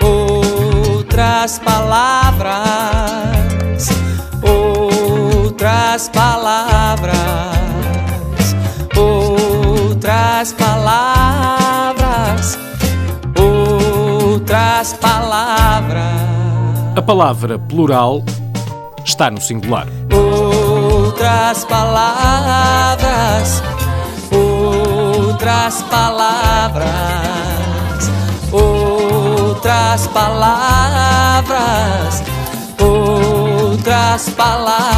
Outras palavras, outras palavras, outras palavras, outras palavras. A palavra plural está no singular. Outras palavras, outras palavras, outras palavras, outras palavras.